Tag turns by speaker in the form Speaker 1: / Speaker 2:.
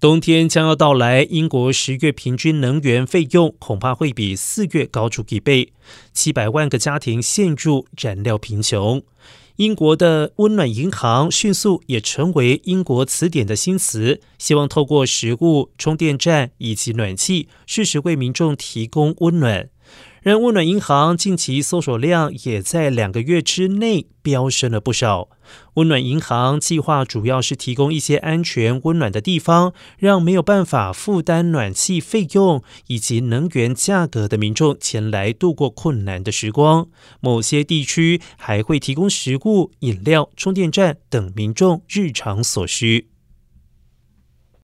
Speaker 1: 冬天将要到来，英国十月平均能源费用恐怕会比四月高出一倍，七百万个家庭陷入燃料贫穷。英国的温暖银行迅速也成为英国词典的新词，希望透过食物、充电站以及暖气，适时为民众提供温暖。让温暖银行近期搜索量也在两个月之内飙升了不少。温暖银行计划主要是提供一些安全、温暖的地方，让没有办法负担暖气费用以及能源价格的民众前来度过困难的时光。某些地区还会提供食物、饮料、充电站等民众日常所需。